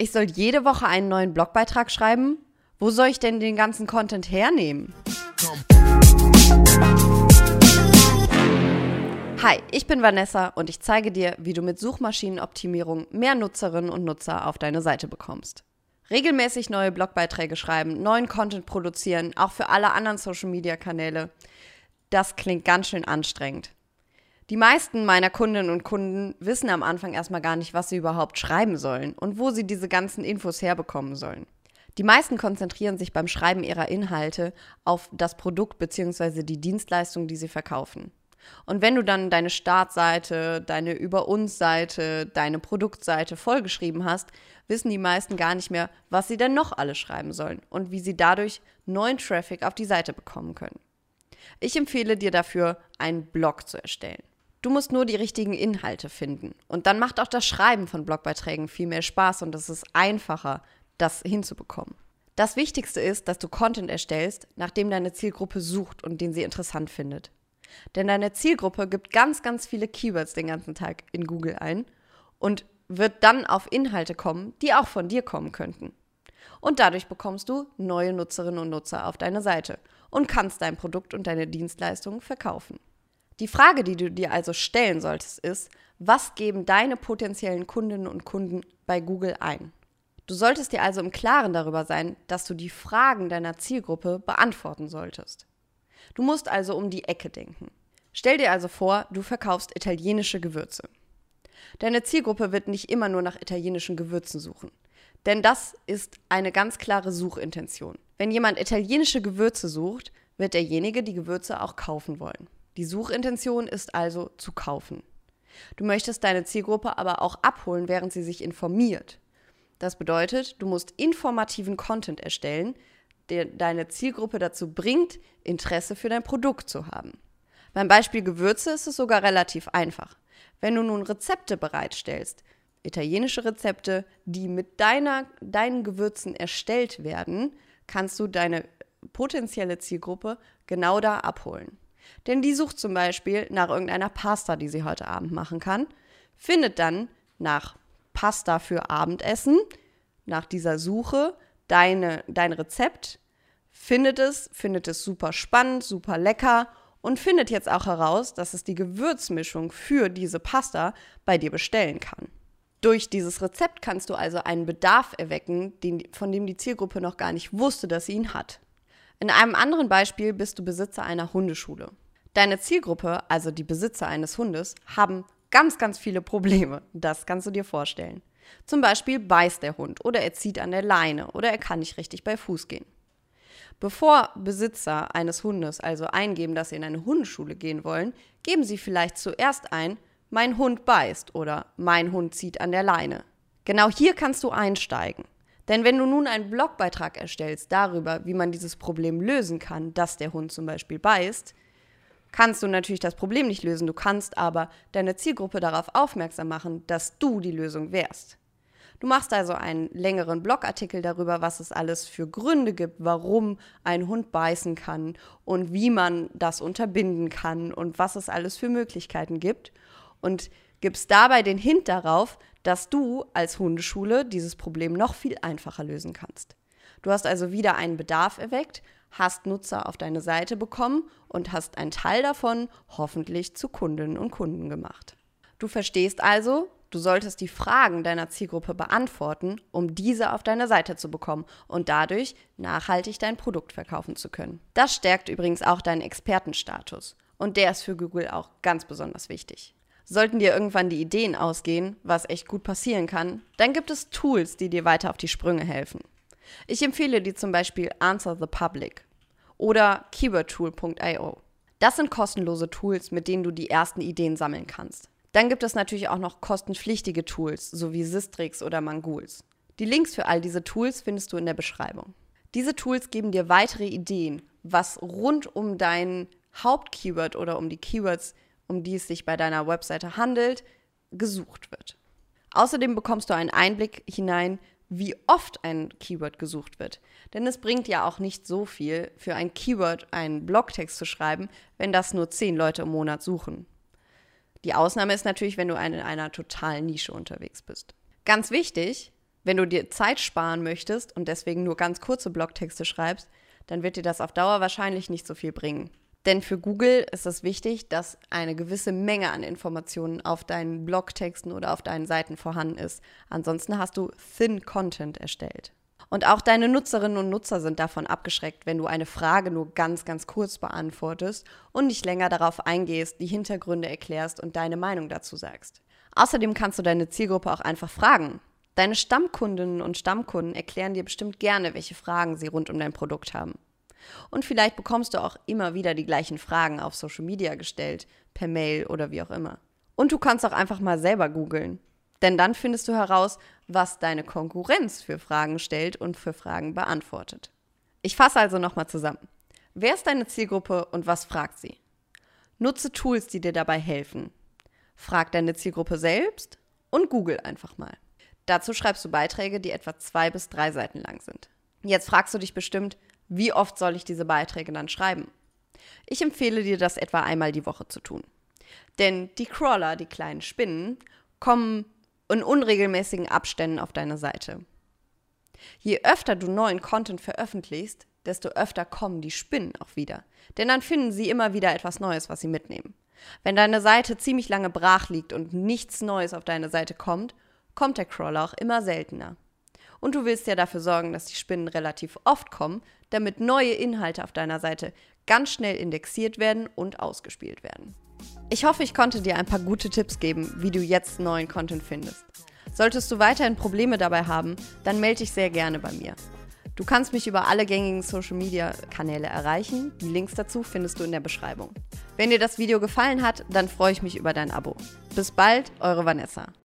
ich soll jede Woche einen neuen Blogbeitrag schreiben? Wo soll ich denn den ganzen Content hernehmen? Hi, ich bin Vanessa und ich zeige dir, wie du mit Suchmaschinenoptimierung mehr Nutzerinnen und Nutzer auf deine Seite bekommst. Regelmäßig neue Blogbeiträge schreiben, neuen Content produzieren, auch für alle anderen Social-Media-Kanäle. Das klingt ganz schön anstrengend. Die meisten meiner Kundinnen und Kunden wissen am Anfang erstmal gar nicht, was sie überhaupt schreiben sollen und wo sie diese ganzen Infos herbekommen sollen. Die meisten konzentrieren sich beim Schreiben ihrer Inhalte auf das Produkt bzw. die Dienstleistung, die sie verkaufen. Und wenn du dann deine Startseite, deine Über uns Seite, deine Produktseite vollgeschrieben hast, wissen die meisten gar nicht mehr, was sie denn noch alles schreiben sollen und wie sie dadurch neuen Traffic auf die Seite bekommen können. Ich empfehle dir dafür, einen Blog zu erstellen. Du musst nur die richtigen Inhalte finden. Und dann macht auch das Schreiben von Blogbeiträgen viel mehr Spaß und es ist einfacher, das hinzubekommen. Das Wichtigste ist, dass du Content erstellst, nachdem deine Zielgruppe sucht und den sie interessant findet. Denn deine Zielgruppe gibt ganz, ganz viele Keywords den ganzen Tag in Google ein und wird dann auf Inhalte kommen, die auch von dir kommen könnten. Und dadurch bekommst du neue Nutzerinnen und Nutzer auf deine Seite und kannst dein Produkt und deine Dienstleistungen verkaufen. Die Frage, die du dir also stellen solltest, ist, was geben deine potenziellen Kundinnen und Kunden bei Google ein? Du solltest dir also im Klaren darüber sein, dass du die Fragen deiner Zielgruppe beantworten solltest. Du musst also um die Ecke denken. Stell dir also vor, du verkaufst italienische Gewürze. Deine Zielgruppe wird nicht immer nur nach italienischen Gewürzen suchen. Denn das ist eine ganz klare Suchintention. Wenn jemand italienische Gewürze sucht, wird derjenige die Gewürze auch kaufen wollen. Die Suchintention ist also zu kaufen. Du möchtest deine Zielgruppe aber auch abholen, während sie sich informiert. Das bedeutet, du musst informativen Content erstellen, der deine Zielgruppe dazu bringt, Interesse für dein Produkt zu haben. Beim Beispiel Gewürze ist es sogar relativ einfach. Wenn du nun Rezepte bereitstellst, italienische Rezepte, die mit deiner, deinen Gewürzen erstellt werden, kannst du deine potenzielle Zielgruppe genau da abholen. Denn die sucht zum Beispiel nach irgendeiner Pasta, die sie heute Abend machen kann, findet dann nach Pasta für Abendessen, nach dieser Suche deine, dein Rezept, findet es, findet es super spannend, super lecker und findet jetzt auch heraus, dass es die Gewürzmischung für diese Pasta bei dir bestellen kann. Durch dieses Rezept kannst du also einen Bedarf erwecken, den, von dem die Zielgruppe noch gar nicht wusste, dass sie ihn hat. In einem anderen Beispiel bist du Besitzer einer Hundeschule. Deine Zielgruppe, also die Besitzer eines Hundes, haben ganz, ganz viele Probleme. Das kannst du dir vorstellen. Zum Beispiel beißt der Hund oder er zieht an der Leine oder er kann nicht richtig bei Fuß gehen. Bevor Besitzer eines Hundes also eingeben, dass sie in eine Hundeschule gehen wollen, geben sie vielleicht zuerst ein, mein Hund beißt oder mein Hund zieht an der Leine. Genau hier kannst du einsteigen. Denn wenn du nun einen Blogbeitrag erstellst darüber, wie man dieses Problem lösen kann, dass der Hund zum Beispiel beißt, kannst du natürlich das Problem nicht lösen. Du kannst aber deine Zielgruppe darauf aufmerksam machen, dass du die Lösung wärst. Du machst also einen längeren Blogartikel darüber, was es alles für Gründe gibt, warum ein Hund beißen kann und wie man das unterbinden kann und was es alles für Möglichkeiten gibt. Und gibst dabei den Hint darauf, dass du als Hundeschule dieses Problem noch viel einfacher lösen kannst. Du hast also wieder einen Bedarf erweckt, hast Nutzer auf deine Seite bekommen und hast einen Teil davon hoffentlich zu Kundinnen und Kunden gemacht. Du verstehst also, du solltest die Fragen deiner Zielgruppe beantworten, um diese auf deine Seite zu bekommen und dadurch nachhaltig dein Produkt verkaufen zu können. Das stärkt übrigens auch deinen Expertenstatus und der ist für Google auch ganz besonders wichtig. Sollten dir irgendwann die Ideen ausgehen, was echt gut passieren kann, dann gibt es Tools, die dir weiter auf die Sprünge helfen. Ich empfehle dir zum Beispiel Answer the Public oder keywordtool.io. Das sind kostenlose Tools, mit denen du die ersten Ideen sammeln kannst. Dann gibt es natürlich auch noch kostenpflichtige Tools, so wie Sistrix oder Mangools. Die Links für all diese Tools findest du in der Beschreibung. Diese Tools geben dir weitere Ideen, was rund um dein Hauptkeyword oder um die Keywords um die es sich bei deiner Webseite handelt, gesucht wird. Außerdem bekommst du einen Einblick hinein, wie oft ein Keyword gesucht wird. Denn es bringt ja auch nicht so viel, für ein Keyword einen Blogtext zu schreiben, wenn das nur zehn Leute im Monat suchen. Die Ausnahme ist natürlich, wenn du in einer totalen Nische unterwegs bist. Ganz wichtig, Wenn du dir Zeit sparen möchtest und deswegen nur ganz kurze Blogtexte schreibst, dann wird dir das auf Dauer wahrscheinlich nicht so viel bringen. Denn für Google ist es wichtig, dass eine gewisse Menge an Informationen auf deinen Blogtexten oder auf deinen Seiten vorhanden ist. Ansonsten hast du Thin Content erstellt. Und auch deine Nutzerinnen und Nutzer sind davon abgeschreckt, wenn du eine Frage nur ganz, ganz kurz beantwortest und nicht länger darauf eingehst, die Hintergründe erklärst und deine Meinung dazu sagst. Außerdem kannst du deine Zielgruppe auch einfach fragen. Deine Stammkundinnen und Stammkunden erklären dir bestimmt gerne, welche Fragen sie rund um dein Produkt haben. Und vielleicht bekommst du auch immer wieder die gleichen Fragen auf Social Media gestellt, per Mail oder wie auch immer. Und du kannst auch einfach mal selber googeln. Denn dann findest du heraus, was deine Konkurrenz für Fragen stellt und für Fragen beantwortet. Ich fasse also nochmal zusammen. Wer ist deine Zielgruppe und was fragt sie? Nutze Tools, die dir dabei helfen. Frag deine Zielgruppe selbst und google einfach mal. Dazu schreibst du Beiträge, die etwa zwei bis drei Seiten lang sind. Jetzt fragst du dich bestimmt, wie oft soll ich diese Beiträge dann schreiben? Ich empfehle dir, das etwa einmal die Woche zu tun. Denn die Crawler, die kleinen Spinnen, kommen in unregelmäßigen Abständen auf deine Seite. Je öfter du neuen Content veröffentlichst, desto öfter kommen die Spinnen auch wieder. Denn dann finden sie immer wieder etwas Neues, was sie mitnehmen. Wenn deine Seite ziemlich lange brach liegt und nichts Neues auf deine Seite kommt, kommt der Crawler auch immer seltener. Und du willst ja dafür sorgen, dass die Spinnen relativ oft kommen, damit neue Inhalte auf deiner Seite ganz schnell indexiert werden und ausgespielt werden. Ich hoffe, ich konnte dir ein paar gute Tipps geben, wie du jetzt neuen Content findest. Solltest du weiterhin Probleme dabei haben, dann melde dich sehr gerne bei mir. Du kannst mich über alle gängigen Social Media Kanäle erreichen. Die Links dazu findest du in der Beschreibung. Wenn dir das Video gefallen hat, dann freue ich mich über dein Abo. Bis bald, eure Vanessa.